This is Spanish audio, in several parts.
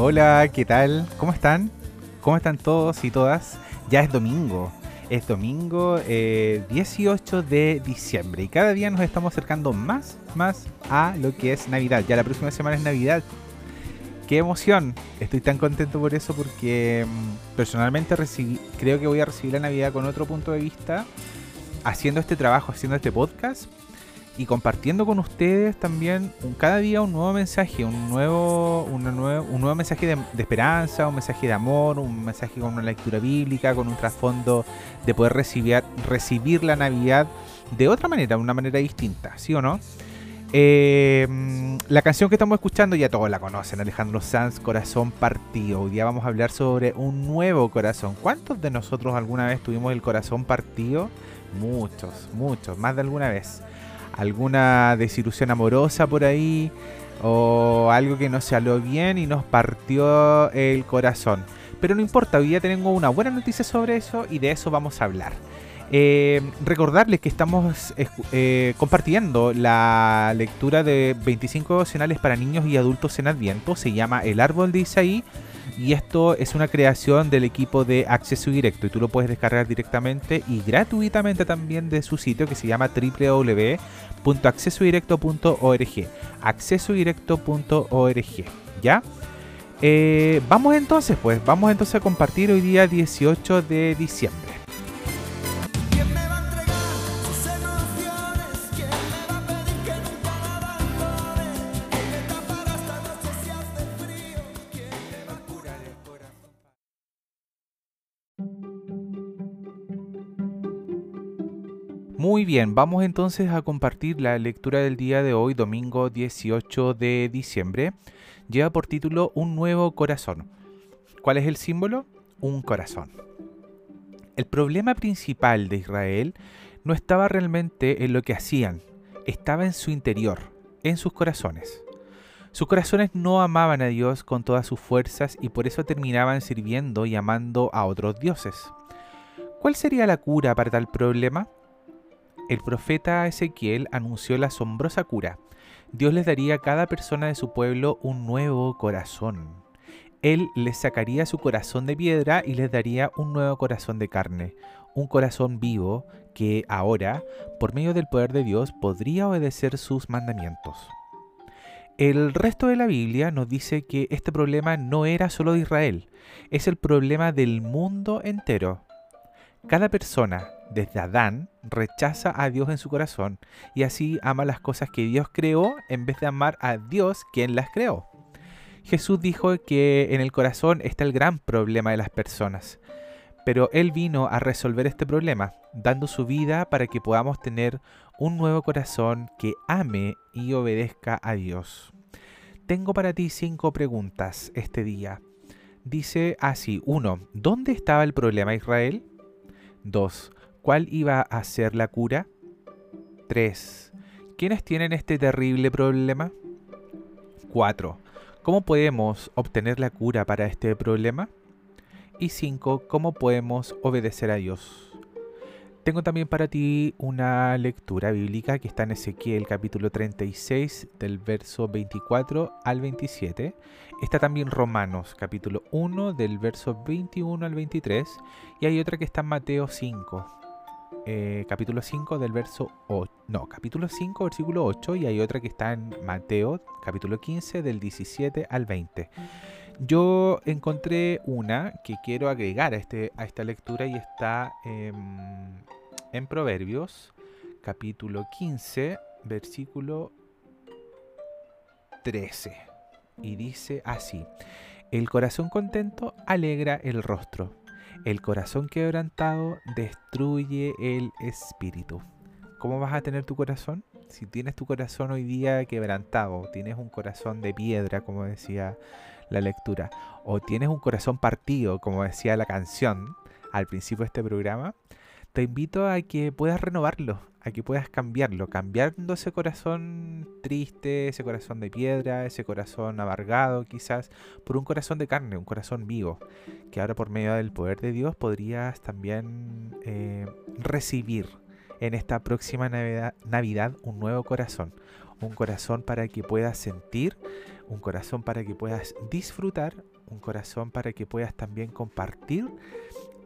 Hola, ¿qué tal? ¿Cómo están? ¿Cómo están todos y todas? Ya es domingo. Es domingo 18 eh, de diciembre y cada día nos estamos acercando más, más a lo que es Navidad. Ya la próxima semana es Navidad. ¡Qué emoción! Estoy tan contento por eso porque mm, personalmente creo que voy a recibir la Navidad con otro punto de vista haciendo este trabajo, haciendo este podcast y compartiendo con ustedes también cada día un nuevo mensaje, un nuevo, un nuevo mensaje de, esperanza, un mensaje de amor, un mensaje con una lectura bíblica, con un trasfondo de poder recibir, recibir la Navidad de otra manera, de una manera distinta, ¿sí o no? Eh, la canción que estamos escuchando ya todos la conocen, Alejandro Sanz, Corazón Partido. Hoy día vamos a hablar sobre un nuevo corazón. ¿Cuántos de nosotros alguna vez tuvimos el corazón partido? Muchos, muchos, más de alguna vez alguna desilusión amorosa por ahí o algo que no se habló bien y nos partió el corazón. Pero no importa, hoy día tengo una buena noticia sobre eso y de eso vamos a hablar. Eh, recordarles que estamos eh, compartiendo la lectura de 25 devocionales para niños y adultos en Adviento. Se llama El Árbol de Isaí y esto es una creación del equipo de Acceso Directo y tú lo puedes descargar directamente y gratuitamente también de su sitio que se llama www.accesodirecto.org. Accesodirecto.org. ¿Ya? Eh, vamos entonces, pues, vamos entonces a compartir hoy día 18 de diciembre. Muy bien, vamos entonces a compartir la lectura del día de hoy, domingo 18 de diciembre. Lleva por título Un nuevo corazón. ¿Cuál es el símbolo? Un corazón. El problema principal de Israel no estaba realmente en lo que hacían, estaba en su interior, en sus corazones. Sus corazones no amaban a Dios con todas sus fuerzas y por eso terminaban sirviendo y amando a otros dioses. ¿Cuál sería la cura para tal problema? El profeta Ezequiel anunció la asombrosa cura. Dios les daría a cada persona de su pueblo un nuevo corazón. Él les sacaría su corazón de piedra y les daría un nuevo corazón de carne, un corazón vivo que ahora, por medio del poder de Dios, podría obedecer sus mandamientos. El resto de la Biblia nos dice que este problema no era solo de Israel, es el problema del mundo entero. Cada persona, desde Adán, rechaza a Dios en su corazón y así ama las cosas que Dios creó en vez de amar a Dios quien las creó. Jesús dijo que en el corazón está el gran problema de las personas, pero Él vino a resolver este problema, dando su vida para que podamos tener un nuevo corazón que ame y obedezca a Dios. Tengo para ti cinco preguntas este día. Dice así, 1. ¿Dónde estaba el problema Israel? 2. ¿Cuál iba a ser la cura? 3. ¿Quiénes tienen este terrible problema? 4. ¿Cómo podemos obtener la cura para este problema? Y 5. ¿Cómo podemos obedecer a Dios? Tengo también para ti una lectura bíblica que está en Ezequiel capítulo 36 del verso 24 al 27. Está también Romanos capítulo 1 del verso 21 al 23 y hay otra que está en Mateo 5. Eh, capítulo 5 del verso 8, no, capítulo 5 versículo 8 y hay otra que está en Mateo capítulo 15 del 17 al 20. Yo encontré una que quiero agregar a, este, a esta lectura y está en Proverbios, capítulo 15, versículo 13. Y dice así, el corazón contento alegra el rostro, el corazón quebrantado destruye el espíritu. ¿Cómo vas a tener tu corazón? Si tienes tu corazón hoy día quebrantado, tienes un corazón de piedra, como decía la lectura, o tienes un corazón partido, como decía la canción al principio de este programa, te invito a que puedas renovarlo, a que puedas cambiarlo, cambiando ese corazón triste, ese corazón de piedra, ese corazón amargado quizás, por un corazón de carne, un corazón vivo, que ahora por medio del poder de Dios podrías también eh, recibir en esta próxima Navidad, Navidad un nuevo corazón, un corazón para que puedas sentir un corazón para que puedas disfrutar, un corazón para que puedas también compartir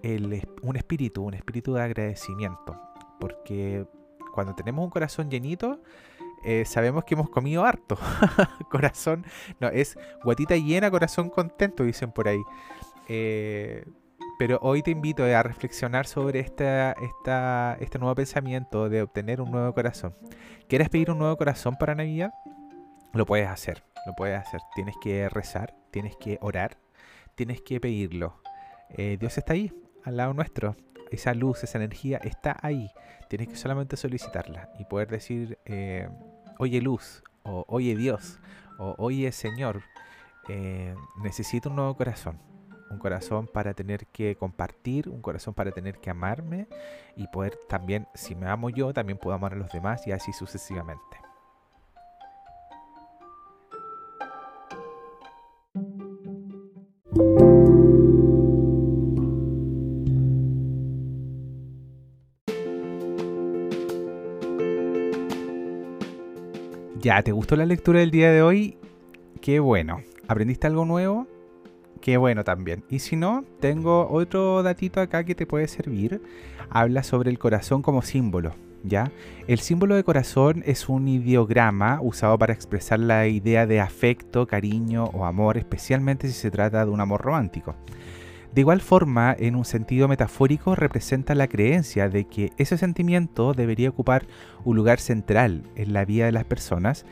un espíritu, un espíritu de agradecimiento. Porque cuando tenemos un corazón llenito, eh, sabemos que hemos comido harto. corazón, no, es guatita llena, corazón contento, dicen por ahí. Eh, pero hoy te invito a reflexionar sobre esta, esta, este nuevo pensamiento de obtener un nuevo corazón. ¿Quieres pedir un nuevo corazón para Navidad? Lo puedes hacer, lo puedes hacer. Tienes que rezar, tienes que orar, tienes que pedirlo. Eh, Dios está ahí, al lado nuestro. Esa luz, esa energía está ahí. Tienes que solamente solicitarla y poder decir, eh, oye luz, o oye Dios, o oye Señor, eh, necesito un nuevo corazón. Un corazón para tener que compartir, un corazón para tener que amarme y poder también, si me amo yo, también puedo amar a los demás y así sucesivamente. Ya, ¿te gustó la lectura del día de hoy? Qué bueno. ¿Aprendiste algo nuevo? Qué bueno también. Y si no, tengo otro datito acá que te puede servir. Habla sobre el corazón como símbolo. ¿Ya? El símbolo de corazón es un ideograma usado para expresar la idea de afecto, cariño o amor, especialmente si se trata de un amor romántico. De igual forma, en un sentido metafórico, representa la creencia de que ese sentimiento debería ocupar un lugar central en la vida de las personas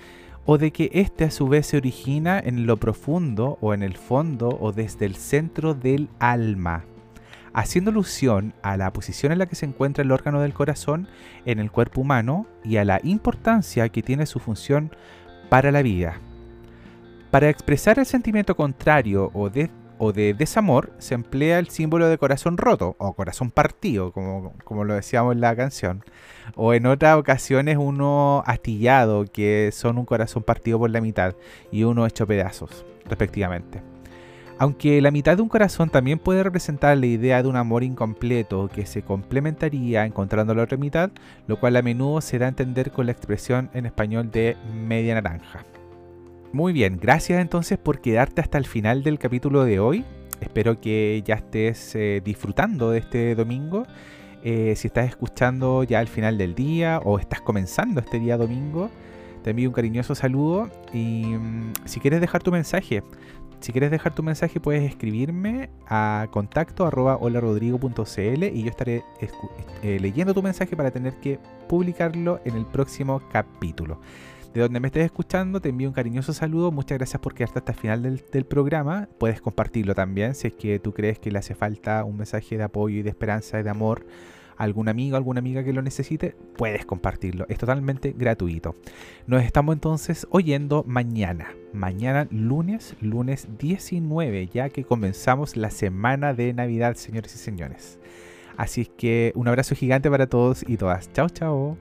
o de que éste a su vez se origina en lo profundo o en el fondo o desde el centro del alma, haciendo alusión a la posición en la que se encuentra el órgano del corazón en el cuerpo humano y a la importancia que tiene su función para la vida. Para expresar el sentimiento contrario o de, o de desamor se emplea el símbolo de corazón roto o corazón partido, como, como lo decíamos en la canción. O en otras ocasiones uno astillado, que son un corazón partido por la mitad y uno hecho pedazos, respectivamente. Aunque la mitad de un corazón también puede representar la idea de un amor incompleto que se complementaría encontrando la otra mitad, lo cual a menudo se da a entender con la expresión en español de media naranja. Muy bien, gracias entonces por quedarte hasta el final del capítulo de hoy. Espero que ya estés eh, disfrutando de este domingo. Eh, si estás escuchando ya al final del día o estás comenzando este día domingo, te envío un cariñoso saludo y mm, si quieres dejar tu mensaje, si quieres dejar tu mensaje puedes escribirme a contacto y yo estaré eh, leyendo tu mensaje para tener que publicarlo en el próximo capítulo de donde me estés escuchando, te envío un cariñoso saludo. Muchas gracias por quedarte hasta el final del, programa. Puedes compartirlo también si es que tú crees que le hace falta un mensaje de apoyo y de esperanza y de amor a algún amigo, alguna amiga que lo necesite, puedes compartirlo. Es totalmente gratuito. Nos estamos entonces oyendo mañana. Mañana lunes, lunes 19, ya que comenzamos la semana de Navidad, señores y señores. Así es que un abrazo gigante para todos y todas. Chao, chao.